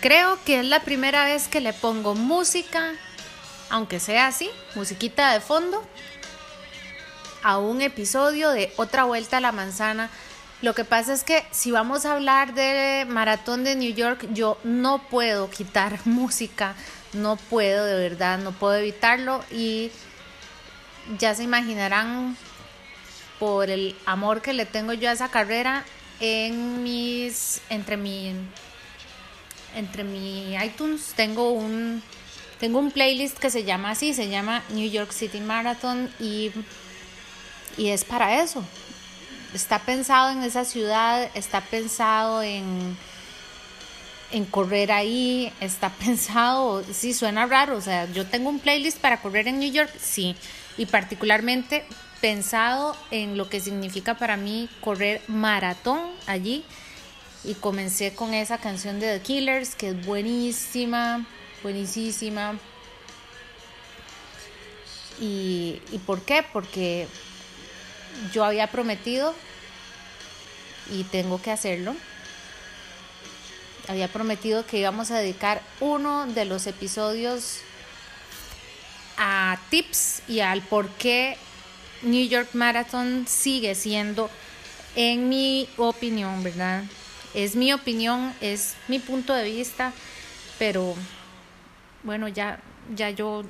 Creo que es la primera vez que le pongo música, aunque sea así, musiquita de fondo, a un episodio de Otra Vuelta a la Manzana. Lo que pasa es que si vamos a hablar de Maratón de New York, yo no puedo quitar música, no puedo de verdad, no puedo evitarlo y ya se imaginarán por el amor que le tengo yo a esa carrera en mis entre mi entre mi iTunes tengo un tengo un playlist que se llama así, se llama New York City Marathon y y es para eso. Está pensado en esa ciudad, está pensado en en correr ahí, está pensado, sí suena raro, o sea, yo tengo un playlist para correr en New York, sí, y particularmente pensado en lo que significa para mí correr maratón allí y comencé con esa canción de The Killers que es buenísima, buenísima. ¿Y, ¿Y por qué? Porque yo había prometido y tengo que hacerlo. Había prometido que íbamos a dedicar uno de los episodios a tips y al por qué New York Marathon sigue siendo, en mi opinión, ¿verdad? Es mi opinión, es mi punto de vista, pero bueno, ya, ya yo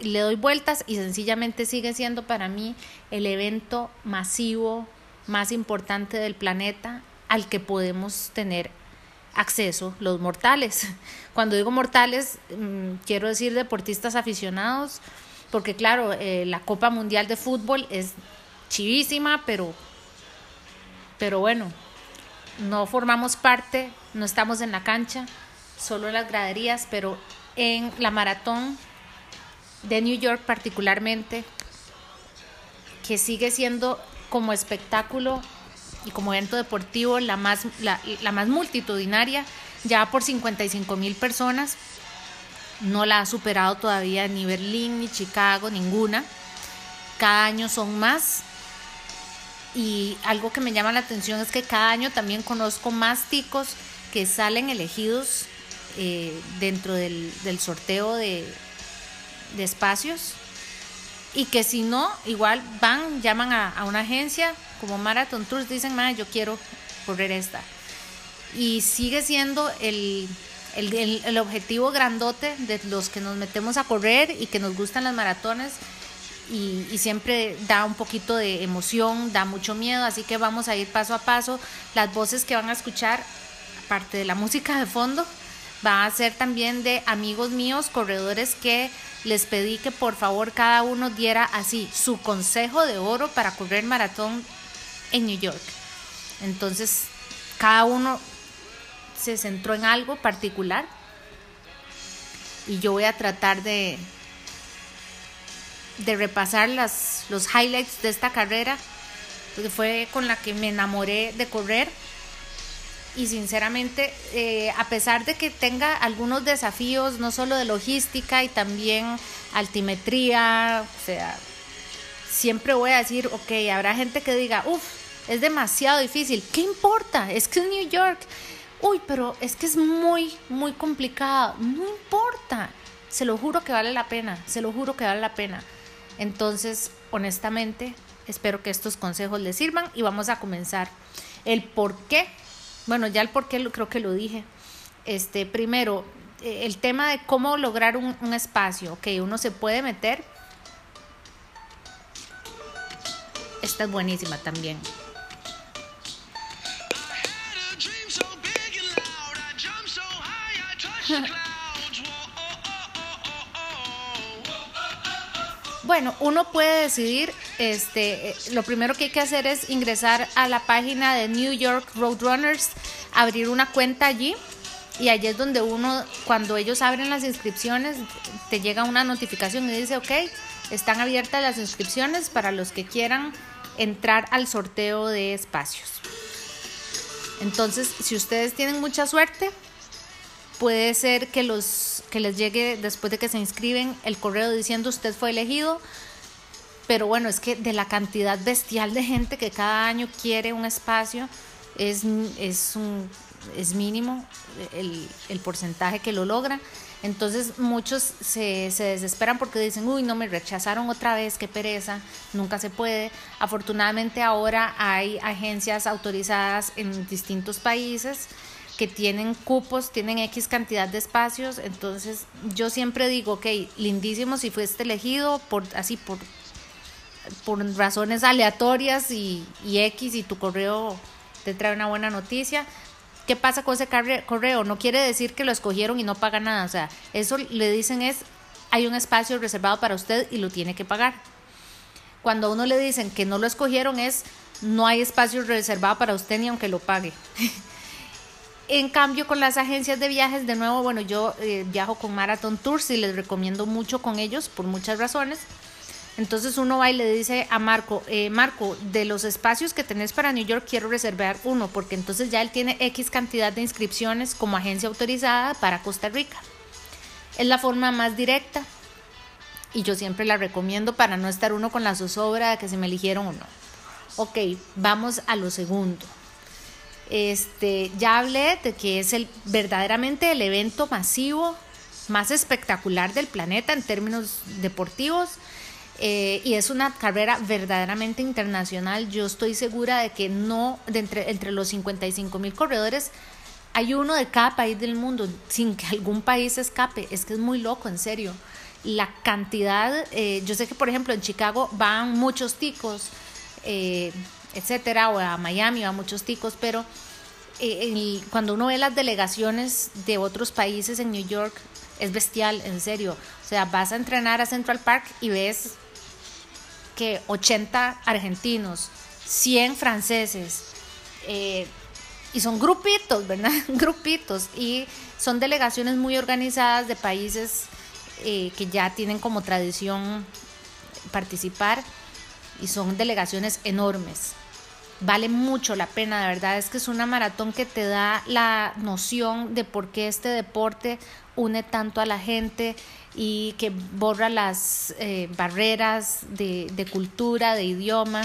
le doy vueltas y sencillamente sigue siendo para mí el evento masivo más importante del planeta al que podemos tener acceso los mortales. Cuando digo mortales, mmm, quiero decir deportistas aficionados, porque claro, eh, la Copa Mundial de Fútbol es chivísima, pero, pero bueno, no formamos parte, no estamos en la cancha, solo en las graderías, pero en la maratón de New York particularmente, que sigue siendo como espectáculo y como evento deportivo la más, la, la más multitudinaria, ya por 55 mil personas. No la ha superado todavía ni Berlín, ni Chicago, ninguna. Cada año son más. Y algo que me llama la atención es que cada año también conozco más ticos que salen elegidos eh, dentro del, del sorteo de, de espacios y que si no, igual van, llaman a, a una agencia como Marathon Tours, dicen, yo quiero correr esta. Y sigue siendo el, el, el, el, objetivo grandote de los que nos metemos a correr y que nos gustan las maratones. Y, siempre da un poquito de emoción, da mucho miedo, así que vamos a ir paso a paso. Las voces que van a escuchar, aparte de la música de fondo, va a ser también de amigos míos, corredores que les pedí que por favor cada uno diera así su consejo de oro para correr maratón en New York. Entonces, cada uno se centró en algo particular y yo voy a tratar de de repasar las, los highlights de esta carrera, porque fue con la que me enamoré de correr. Y sinceramente, eh, a pesar de que tenga algunos desafíos, no solo de logística y también altimetría, o sea, siempre voy a decir, ok, habrá gente que diga, uff, es demasiado difícil, ¿qué importa? Es que es New York, uy, pero es que es muy, muy complicado, no importa, se lo juro que vale la pena, se lo juro que vale la pena. Entonces, honestamente, espero que estos consejos les sirvan y vamos a comenzar. El por qué bueno, ya el por qué creo que lo dije. Este, primero, el tema de cómo lograr un, un espacio, que uno se puede meter. Esta es buenísima también. Bueno, uno puede decidir, este, lo primero que hay que hacer es ingresar a la página de New York Roadrunners, abrir una cuenta allí y allí es donde uno, cuando ellos abren las inscripciones, te llega una notificación y dice, ok, están abiertas las inscripciones para los que quieran entrar al sorteo de espacios. Entonces, si ustedes tienen mucha suerte, puede ser que, los, que les llegue después de que se inscriben el correo diciendo usted fue elegido. Pero bueno, es que de la cantidad bestial de gente que cada año quiere un espacio, es, es, un, es mínimo el, el porcentaje que lo logra. Entonces muchos se, se, desesperan porque dicen, uy, no me rechazaron otra vez, qué pereza, nunca se puede. Afortunadamente ahora hay agencias autorizadas en distintos países que tienen cupos, tienen X cantidad de espacios, entonces yo siempre digo, ok, lindísimo si fuiste elegido por así por, por razones aleatorias y, y X y tu correo te trae una buena noticia, ¿Qué pasa con ese correo? No quiere decir que lo escogieron y no paga nada. O sea, eso le dicen es, hay un espacio reservado para usted y lo tiene que pagar. Cuando a uno le dicen que no lo escogieron es, no hay espacio reservado para usted ni aunque lo pague. en cambio, con las agencias de viajes, de nuevo, bueno, yo eh, viajo con Marathon Tours y les recomiendo mucho con ellos por muchas razones. Entonces uno va y le dice a Marco, eh, Marco, de los espacios que tenés para New York quiero reservar uno, porque entonces ya él tiene X cantidad de inscripciones como agencia autorizada para Costa Rica. Es la forma más directa y yo siempre la recomiendo para no estar uno con la zozobra de que se me eligieron o no. Ok, vamos a lo segundo. Este, ya hablé de que es el verdaderamente el evento masivo más espectacular del planeta en términos deportivos eh, y es una carrera verdaderamente internacional. Yo estoy segura de que no, entre, entre los 55 mil corredores, hay uno de cada país del mundo, sin que algún país escape. Es que es muy loco, en serio. La cantidad, eh, yo sé que por ejemplo en Chicago van muchos ticos, eh, etcétera, o a Miami van muchos ticos, pero cuando uno ve las delegaciones de otros países en New York, es bestial, en serio. O sea, vas a entrenar a Central Park y ves que 80 argentinos, 100 franceses, eh, y son grupitos, ¿verdad? grupitos, y son delegaciones muy organizadas de países eh, que ya tienen como tradición participar y son delegaciones enormes. Vale mucho la pena, de verdad es que es una maratón que te da la noción de por qué este deporte une tanto a la gente y que borra las eh, barreras de, de cultura, de idioma.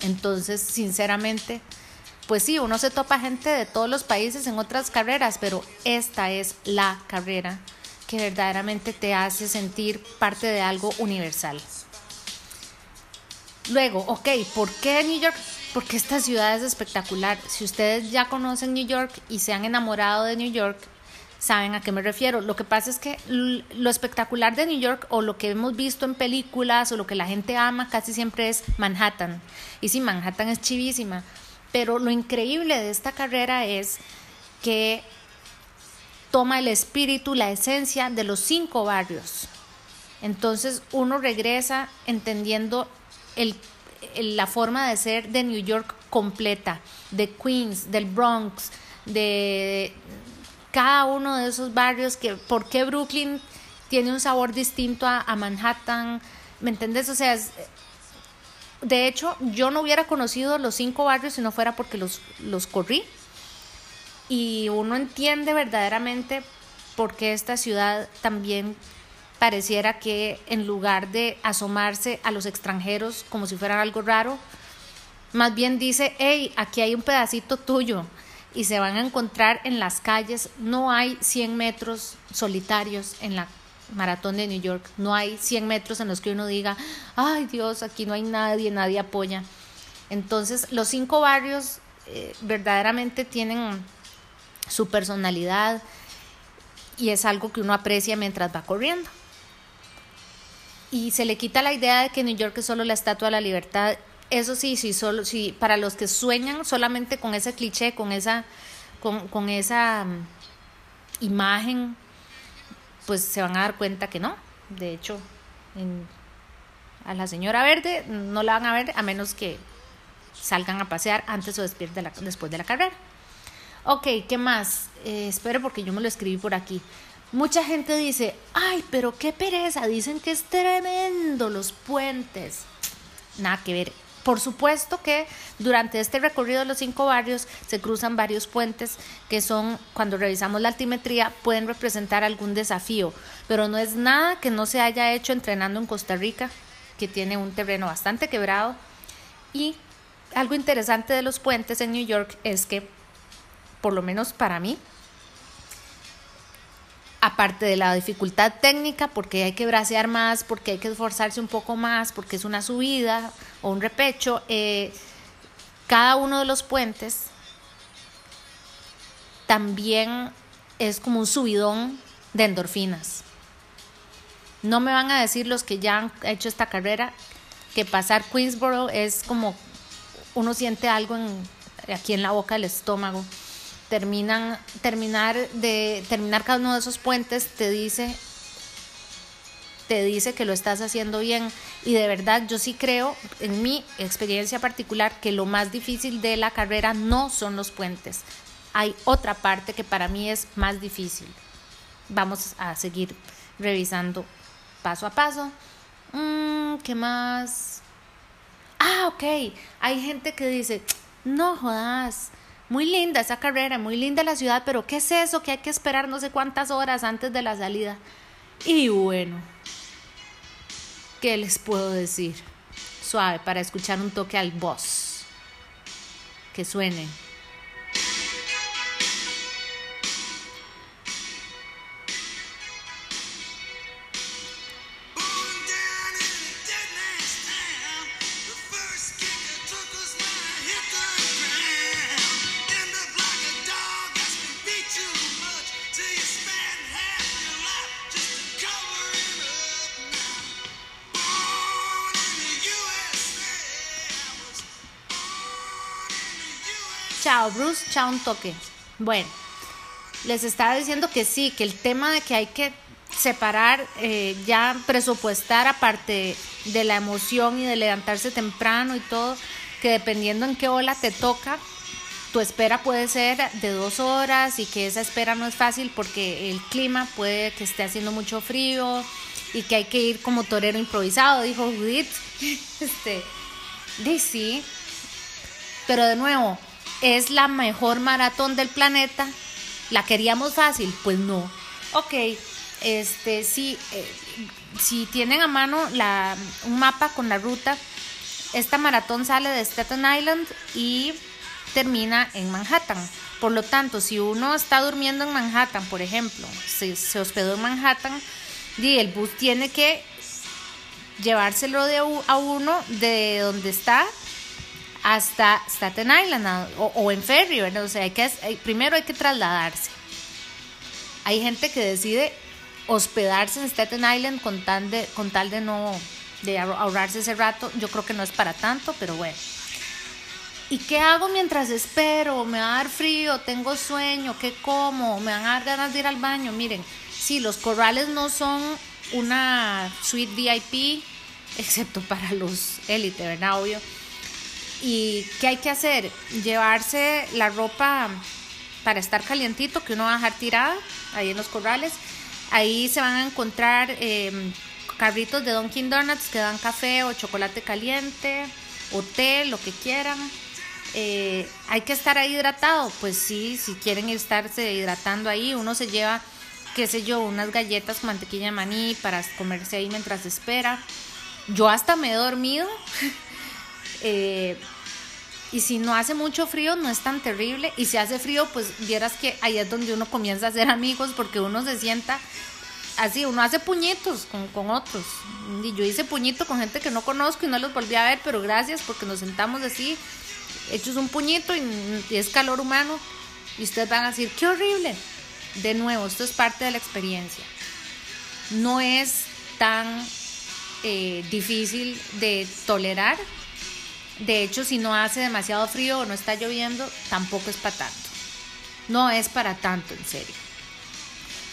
Entonces, sinceramente, pues sí, uno se topa gente de todos los países en otras carreras, pero esta es la carrera que verdaderamente te hace sentir parte de algo universal. Luego, ok, ¿por qué New York? Porque esta ciudad es espectacular. Si ustedes ya conocen New York y se han enamorado de New York, saben a qué me refiero. Lo que pasa es que lo espectacular de New York o lo que hemos visto en películas o lo que la gente ama casi siempre es Manhattan. Y sí, Manhattan es chivísima, pero lo increíble de esta carrera es que toma el espíritu, la esencia de los cinco barrios. Entonces uno regresa entendiendo el, la forma de ser de New York completa, de Queens, del Bronx, de cada uno de esos barrios, que por qué Brooklyn tiene un sabor distinto a, Manhattan, ¿me entiendes? O sea, de hecho, yo no hubiera conocido los cinco barrios si no fuera porque los, los corrí. Y uno entiende verdaderamente por qué esta ciudad también pareciera que en lugar de asomarse a los extranjeros como si fuera algo raro, más bien dice, hey, aquí hay un pedacito tuyo, y se van a encontrar en las calles. No hay 100 metros solitarios en la maratón de New York. No hay 100 metros en los que uno diga, ay Dios, aquí no hay nadie, nadie apoya. Entonces, los cinco barrios eh, verdaderamente tienen su personalidad y es algo que uno aprecia mientras va corriendo. Y se le quita la idea de que New York es solo la estatua de la libertad eso sí, sí, solo, sí, para los que sueñan solamente con ese cliché, con esa, con, esa mm, imagen, pues se van a dar cuenta que no. De hecho, a la señora verde no la van a ver a menos que salgan a pasear antes o después de la, después de la carrera. Ok, ¿qué más? Eh, espero porque yo me lo escribí por aquí. Mucha gente dice, ay, pero qué pereza, dicen que es tremendo los puentes. Nada que ver, Por supuesto que durante este recorrido de los cinco barrios se cruzan varios puentes que son, cuando revisamos la altimetría, pueden representar algún desafío, pero no es nada que no se haya hecho entrenando en Costa Rica, que tiene un terreno bastante quebrado. Y algo interesante de los puentes en New York es que, por lo menos para mí, aparte de la dificultad técnica, porque hay que bracear más, porque hay que esforzarse un poco más, porque es una subida o un repecho, eh, cada uno de los puentes también es como un subidón de endorfinas. No me van a decir los que ya han hecho esta carrera que pasar Queensboro es como uno siente algo en, aquí en la boca del estómago terminan, terminar de terminar cada uno de esos puentes te dice te dice que lo estás haciendo bien. Y de verdad yo sí creo en mi experiencia particular que lo más difícil de la carrera no son los puentes. Hay otra parte que para mí es más difícil. Vamos a seguir revisando paso a paso. Mm, ¿qué más? ah ok. Hay gente que dice no jodas muy linda esa carrera, muy linda la ciudad, pero ¿qué es eso que hay que esperar no sé cuántas horas antes de la salida? Y bueno, ¿qué les puedo decir? Suave para escuchar un toque al boss. Que suene. Chao, Bruce, chao un toque. Bueno, les estaba diciendo que sí, que el tema de que hay que separar, eh, ya presupuestar aparte de la emoción y de levantarse temprano y todo, que dependiendo en qué ola te toca, tu espera puede ser de dos horas y que esa espera no es fácil porque el clima puede que esté haciendo mucho frío y que hay que ir como torero improvisado, dijo Judith. Este, sí, pero de nuevo, es la mejor maratón del planeta. ¿La queríamos fácil? Pues no. Ok, este, sí, eh, si tienen a mano la, un mapa con la ruta, esta maratón sale de Staten Island y termina en Manhattan. Por lo tanto, si uno está durmiendo en Manhattan, por ejemplo, se, se hospedó en Manhattan, el bus tiene que llevárselo de, a uno de donde está hasta Staten Island o, en ferry, ¿verdad? O sea, primero hay que trasladarse. Hay gente que decide hospedarse en Staten Island con tal de, con tal de no de ahorrarse ese rato. Yo creo que no es para tanto, pero bueno. ¿Y qué hago mientras espero? ¿Me va a dar frío? ¿Tengo sueño? ¿Qué como? ¿Me van a dar ganas de ir al baño? Miren, sí, los corrales no son una suite VIP, excepto para los élite, ¿verdad? Obvio ¿Y qué hay que hacer? Llevarse la ropa para estar calientito, que uno va a dejar tirada ahí en los corrales. Ahí se van a encontrar em, carritos de Dunkin' Donuts que dan café o chocolate caliente o té, lo que quieran. Eh, hay que estar ahí hidratado, pues sí, si quieren estarse hidratando ahí, uno se lleva, qué sé yo, unas galletas con mantequilla de maní para comerse ahí mientras espera. Yo hasta me he dormido. eh, y si no hace mucho frío, no es tan terrible. Y si hace frío, pues vieras que ahí es donde uno comienza a hacer amigos porque uno se sienta así, uno hace puñitos con, con otros. Y yo hice puñito con gente que no conozco y no los volví a ver, pero gracias porque nos sentamos así, hechos un puñito y, es calor humano. Y ustedes van a decir, qué horrible. De nuevo, esto es parte de la experiencia. No es tan eh, difícil de tolerar de hecho, si no hace demasiado frío o no está lloviendo, tampoco es para tanto. No es para tanto, en serio.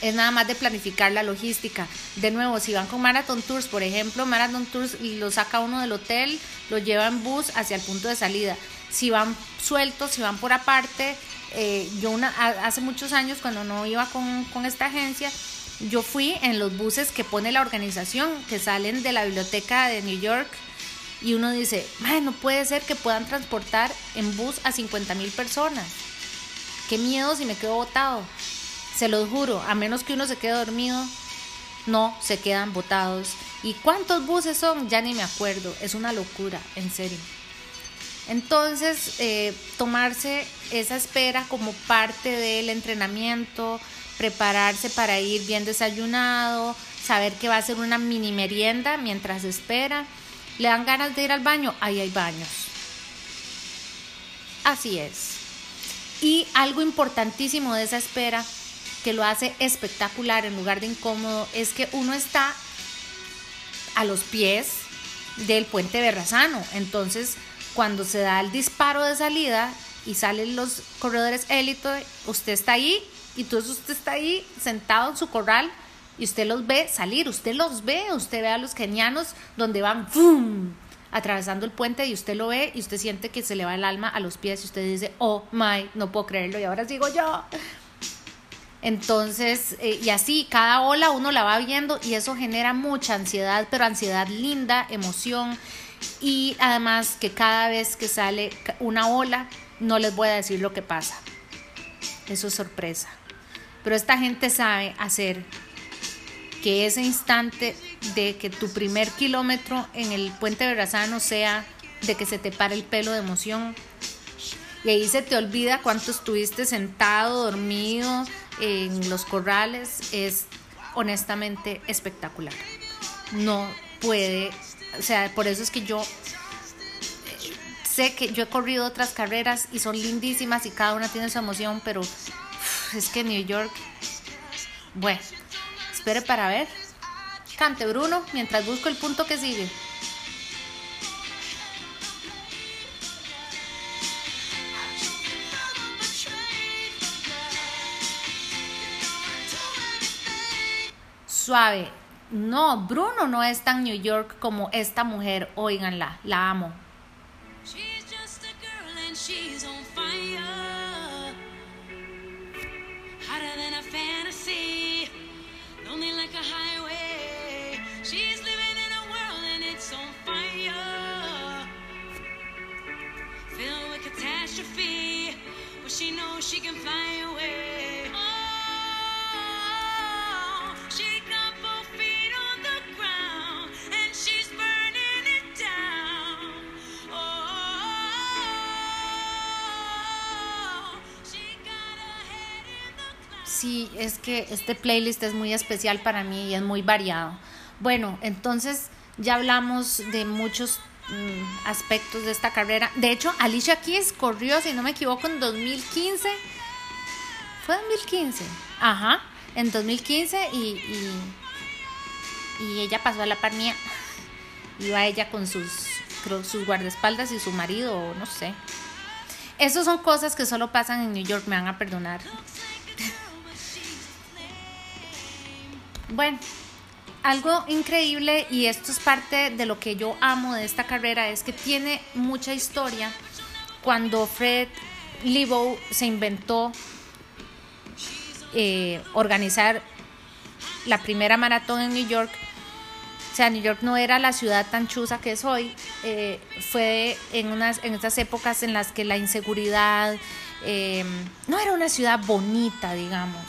Es nada más de planificar la logística. De nuevo, si van con Marathon Tours, por ejemplo, Marathon Tours lo saca uno del hotel, lo lleva en bus hacia el punto de salida. Si van sueltos, si van por aparte, eh, yo una, hace muchos años cuando no iba con, con esta agencia, yo fui en los buses que pone la organización, que salen de la biblioteca de New York Y uno dice, no puede ser que puedan transportar en bus a 50 mil personas. Qué miedo si me quedo botado. Se los juro, a menos que uno se quede dormido, no se quedan botados. ¿Y cuántos buses son? Ya ni me acuerdo. Es una locura, en serio. Entonces, eh, tomarse esa espera como parte del entrenamiento, prepararse para ir bien desayunado, saber que va a ser una mini merienda mientras espera. ¿Le dan ganas de ir al baño? Ahí hay baños. Así es. Y algo importantísimo de esa espera que lo hace espectacular en lugar de incómodo es que uno está a los pies del puente Berrazano. Entonces, cuando se da el disparo de salida y salen los corredores élite, usted está ahí y entonces usted está ahí sentado en su corral y usted los ve salir, usted los ve, usted ve a los kenianos donde van ¡fum! atravesando el puente y usted lo ve y usted siente que se le va el alma a los pies y usted dice, oh my, no puedo creerlo y ahora sigo yo. Entonces, eh, y así, cada ola uno la va viendo y eso genera mucha ansiedad, pero ansiedad linda, emoción y además que cada vez que sale una ola, no les voy a decir lo que pasa. Eso es sorpresa. Pero esta gente sabe hacer que ese instante de que tu primer kilómetro en el puente de Razano sea de que se te pare el pelo de emoción y ahí se te olvida cuánto estuviste sentado, dormido en los corrales, es honestamente espectacular. No puede, o sea, por eso es que yo eh, sé que yo he corrido otras carreras y son lindísimas y cada una tiene su emoción, pero es que New York, bueno, espere para ver. Cante Bruno mientras busco el punto que sigue. Suave. No, Bruno no es tan New York como esta mujer. Óiganla, la amo. Sí, es que este playlist es muy especial para mí y es muy variado. Bueno, entonces ya hablamos de muchos Mm, aspectos de esta carrera. De hecho, Alicia Keys corrió, si no me equivoco, en 2015. ¿Fue 2015? Ajá, en 2015 y, y, y ella pasó a la par mía. Iba ella con sus, sus guardaespaldas y su marido, no sé. Esas son cosas que solo pasan en New York, me van a perdonar. Bueno, algo increíble, y esto es parte de lo que yo amo de esta carrera, es que tiene mucha historia. Cuando Fred Lebow se inventó eh, organizar la primera maratón en New York, o sea, New York no era la ciudad tan chusa que es hoy, eh, fue en, unas, en estas épocas en las que la inseguridad eh, no era una ciudad bonita, digamos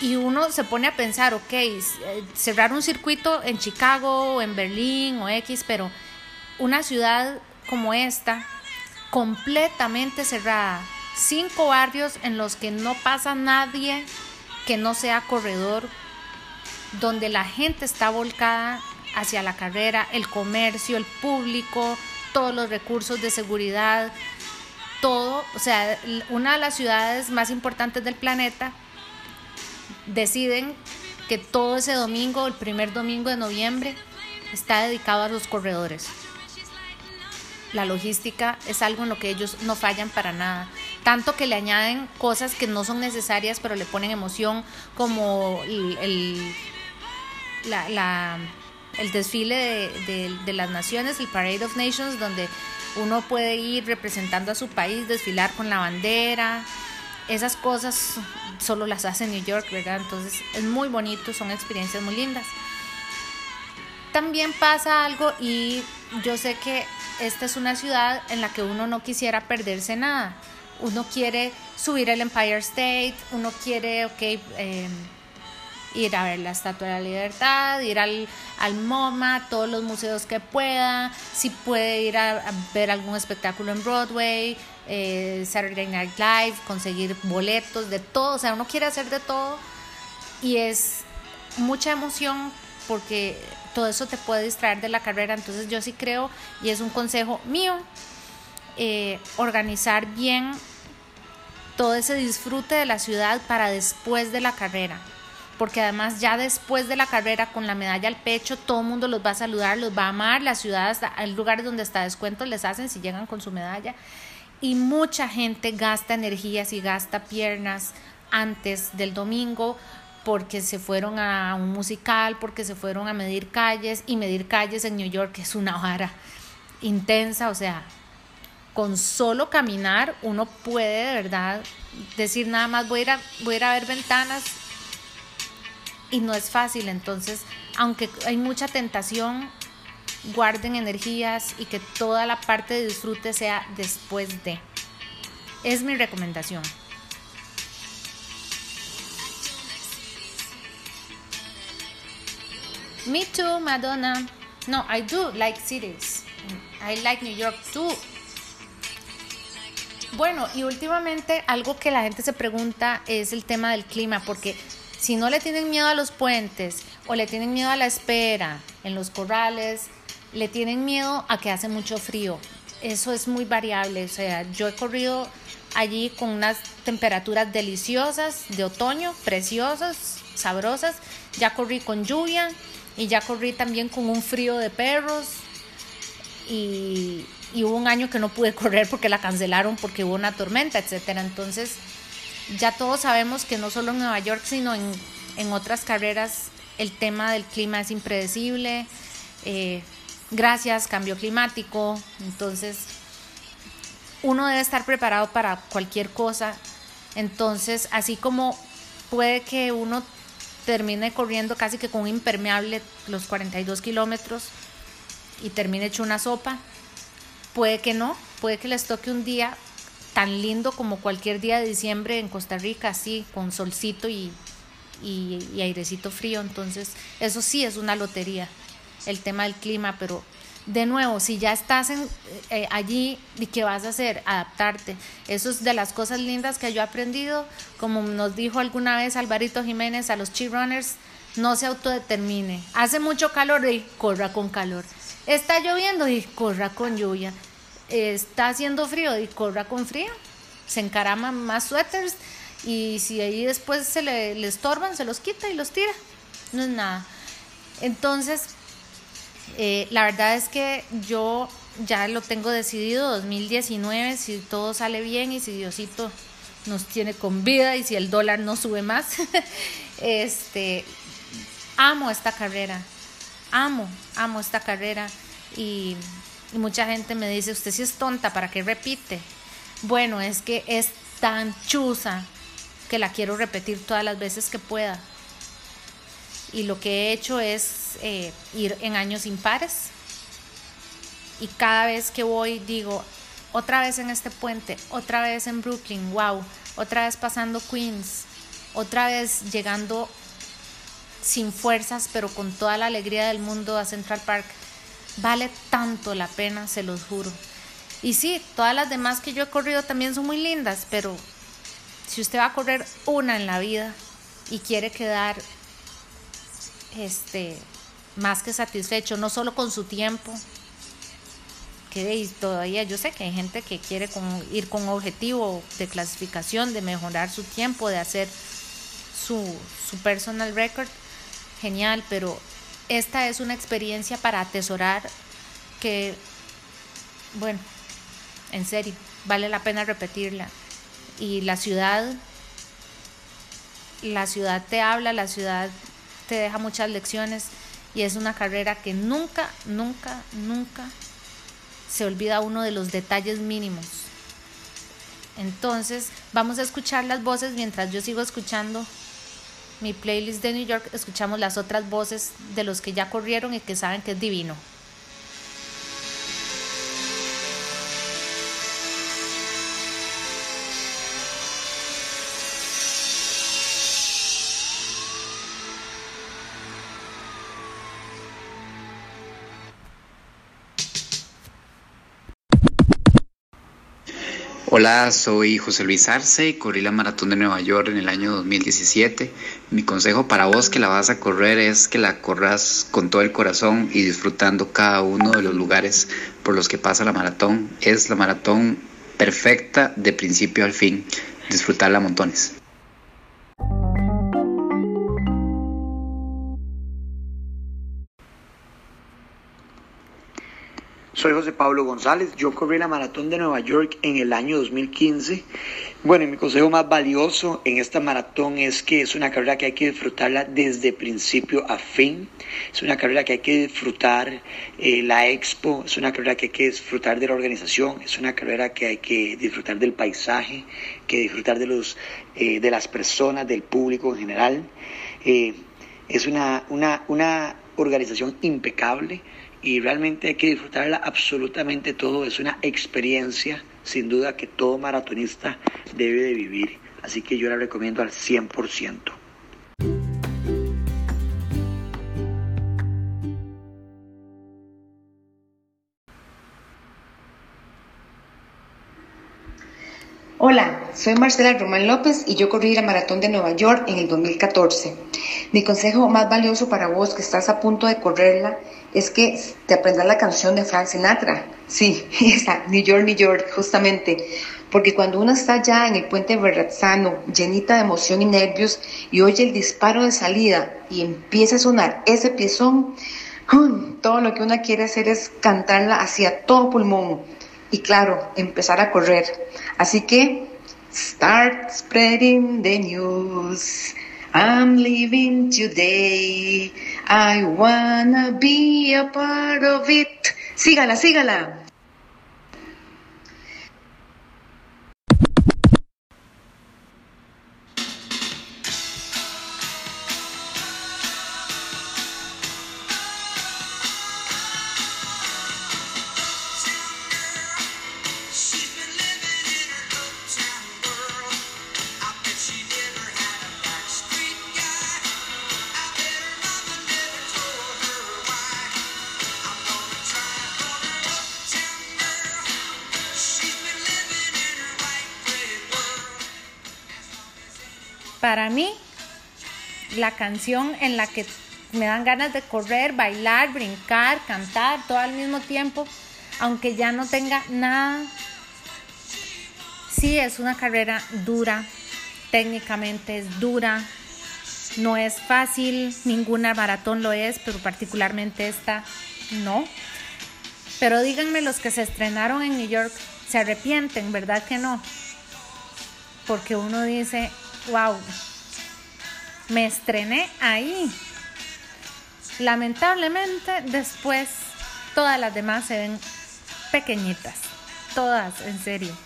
y uno se pone a pensar, ok, eh, cerrar un circuito en Chicago o en Berlín o X, pero una ciudad como esta, completamente cerrada, cinco barrios en los que no pasa nadie que no sea corredor, donde la gente está volcada hacia la carrera, el comercio, el público, todos los recursos de seguridad, todo, o sea, una de las ciudades más importantes del planeta deciden que todo ese domingo, el primer domingo de noviembre, está dedicado a los corredores. La logística es algo en lo que ellos no fallan para nada. Tanto que le añaden cosas que no son necesarias, pero le ponen emoción, como el, desfile de las naciones, el Parade of Nations, donde uno puede ir representando a su país, desfilar con la bandera. Esas cosas solo las hace en New York, ¿verdad? Entonces es muy bonito, son experiencias muy lindas. también pasa algo y yo sé que esta es una ciudad en la que uno no quisiera perderse nada. Uno quiere subir el Empire State, uno quiere, ok, em, ir a ver la Estatua de la Libertad, ir al, al MoMA, todos los museos que pueda, si puede ir a, ver algún espectáculo en Broadway, eh, Saturday Night Live, conseguir boletos, de todo, o sea, uno quiere hacer de todo y es mucha emoción porque todo eso te puede distraer de la carrera, entonces yo sí creo, y es un consejo mío, eh, organizar bien todo ese disfrute de la ciudad para después de la carrera porque además ya después de la carrera con la medalla al pecho, todo el mundo los va a saludar, los va a amar, la ciudad, hay lugares donde hasta descuentos les hacen si llegan con su medalla. Y mucha gente gasta energías y gasta piernas antes del domingo porque se fueron a un musical, porque se fueron a medir calles y medir calles en New York es una vara intensa, o sea, con solo caminar uno puede de verdad decir nada más voy a ir a, voy a, ir a ver ventanas y no es fácil, entonces aunque hay mucha tentación, guarden energías y que toda la parte de disfrute sea después de. Es mi recomendación. Me too, Madonna. No, I do like cities. I like New York too. Bueno, y últimamente algo que la gente se pregunta es el tema del clima, porque si no le tienen miedo a los puentes o le tienen miedo a la espera en los corrales, le tienen miedo a que hace mucho frío. Eso es muy variable. O sea, yo he corrido allí con unas temperaturas deliciosas de otoño, preciosas, sabrosas. Ya corrí con lluvia y ya corrí también con un frío de perros. Y, y hubo un año que no pude correr porque la cancelaron porque hubo una tormenta, etcétera. Entonces, ya todos sabemos que no solo en Nueva York, sino en, otras carreras el tema del clima es impredecible. Eh, gracias, cambio climático. Entonces, uno debe estar preparado para cualquier cosa. Entonces, así como puede que uno termine corriendo casi que con un impermeable los 42 kilómetros y termine hecho una sopa, puede que no, puede que les toque un día tan lindo como cualquier día de diciembre en Costa Rica, así, con solcito y, y, airecito frío. Entonces, eso sí es una lotería, el tema del clima, pero de nuevo, si ya estás eh, allí, ¿y qué vas a hacer? Adaptarte. Eso es de las cosas lindas que yo he aprendido. Como nos dijo alguna vez Alvarito Jiménez a los chi no se autodetermine. Hace mucho calor y corra con calor. Está lloviendo y corra con lluvia está haciendo frío y corra con frío, se encarama más suéteres y si ahí después se le, estorban, se los quita y los tira. No es nada. Entonces, eh, la verdad es que yo ya lo tengo decidido, 2019, si todo sale bien y si Diosito nos tiene con vida y si el dólar no sube más, este, amo esta carrera, amo, amo esta carrera y mucha gente me dice, usted sí es tonta, ¿para qué repite? Bueno, es que es tan chusa que la quiero repetir todas las veces que pueda. Y lo que he hecho es eh, ir en años impares. Y cada vez que voy digo, otra vez en este puente, otra vez en Brooklyn, wow, otra vez pasando Queens, otra vez llegando sin fuerzas, pero con toda la alegría del mundo a Central Park. Vale tanto la pena, se los juro. Y sí, todas las demás que yo he corrido también son muy lindas, pero si usted va a correr una en la vida y quiere quedar este más que satisfecho, no solo con su tiempo, que todavía yo sé que hay gente que quiere ir con objetivo de clasificación, de mejorar su tiempo, de hacer su, su personal record, genial, pero esta es una experiencia para atesorar que, bueno, en serio, vale la pena repetirla. Y la ciudad, la ciudad te habla, la ciudad te deja muchas lecciones y es una carrera que nunca, nunca, nunca se olvida uno de los detalles mínimos. Entonces, vamos a escuchar las voces mientras yo sigo escuchando mi playlist de New York, escuchamos las otras voces de los que ya corrieron y que saben que es divino. Hola, soy José Luis Arce corrí la maratón de Nueva York en el año 2017. Mi consejo para vos que la vas a correr es que la corras con todo el corazón y disfrutando cada uno de los lugares por los que pasa la maratón. Es la maratón perfecta de principio al fin. Disfrutarla a montones. Soy José Pablo González, yo corrí la maratón de Nueva York en el año 2015. Bueno, y mi consejo más valioso en esta maratón es que es una carrera que hay que disfrutarla desde principio a fin. Es una carrera que hay que disfrutar eh, la expo, es una carrera que hay que disfrutar de la organización, es una carrera que hay que disfrutar del paisaje, que disfrutar de, los, eh, de las personas, del público en general. Eh, es una, una, una organización impecable y realmente hay que disfrutarla absolutamente todo. Es una experiencia, sin duda, que todo maratonista debe de vivir. Así que yo la recomiendo al 100%. Hola, soy Marcela Román López y yo corrí la maratón de Nueva York en el 2014. Mi consejo más valioso para vos que estás a punto de correrla es que te aprendas la canción de Frank Sinatra. Sí, esa, New York, New York, justamente. Porque cuando uno está ya en el puente Verrazzano, llenita de emoción y nervios, y oye el disparo de salida y empieza a sonar ese piezón, todo lo que uno quiere hacer es cantarla hacia todo pulmón y claro, empezar a correr. Así que, start spreading the news. I'm leaving today. I wanna be a part of it. Sígala, sígala. Para mí, la canción en la que me dan ganas de correr, bailar, brincar, cantar, todo al mismo tiempo, aunque ya no tenga nada. Sí, es una carrera dura, técnicamente es dura, no es fácil, ninguna maratón lo es, pero particularmente esta no. Pero díganme los que se estrenaron en New York, se arrepienten, ¿verdad que no? Porque uno dice, wow, me estrené ahí. Lamentablemente después todas las demás se ven pequeñitas, todas, en serio.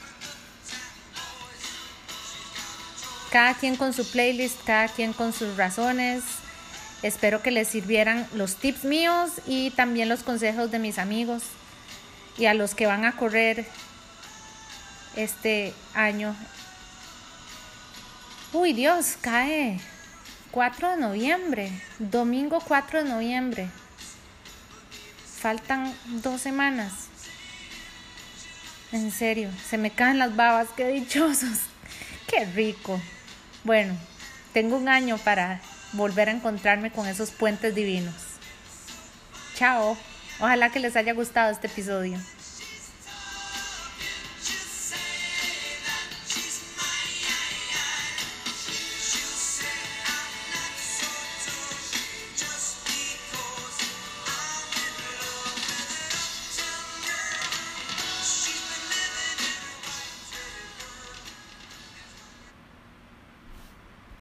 Cada quien con su playlist, cada quien con sus razones. Espero que les sirvieran los tips míos y también los consejos de mis amigos y a los que van a correr este año Uy, Dios, cae 4 de noviembre, domingo 4 de noviembre. Faltan dos semanas. En serio, se me caen las babas, qué dichosos. Qué rico. Bueno, tengo un año para volver a encontrarme con esos puentes divinos. Chao. Ojalá que les haya gustado este episodio.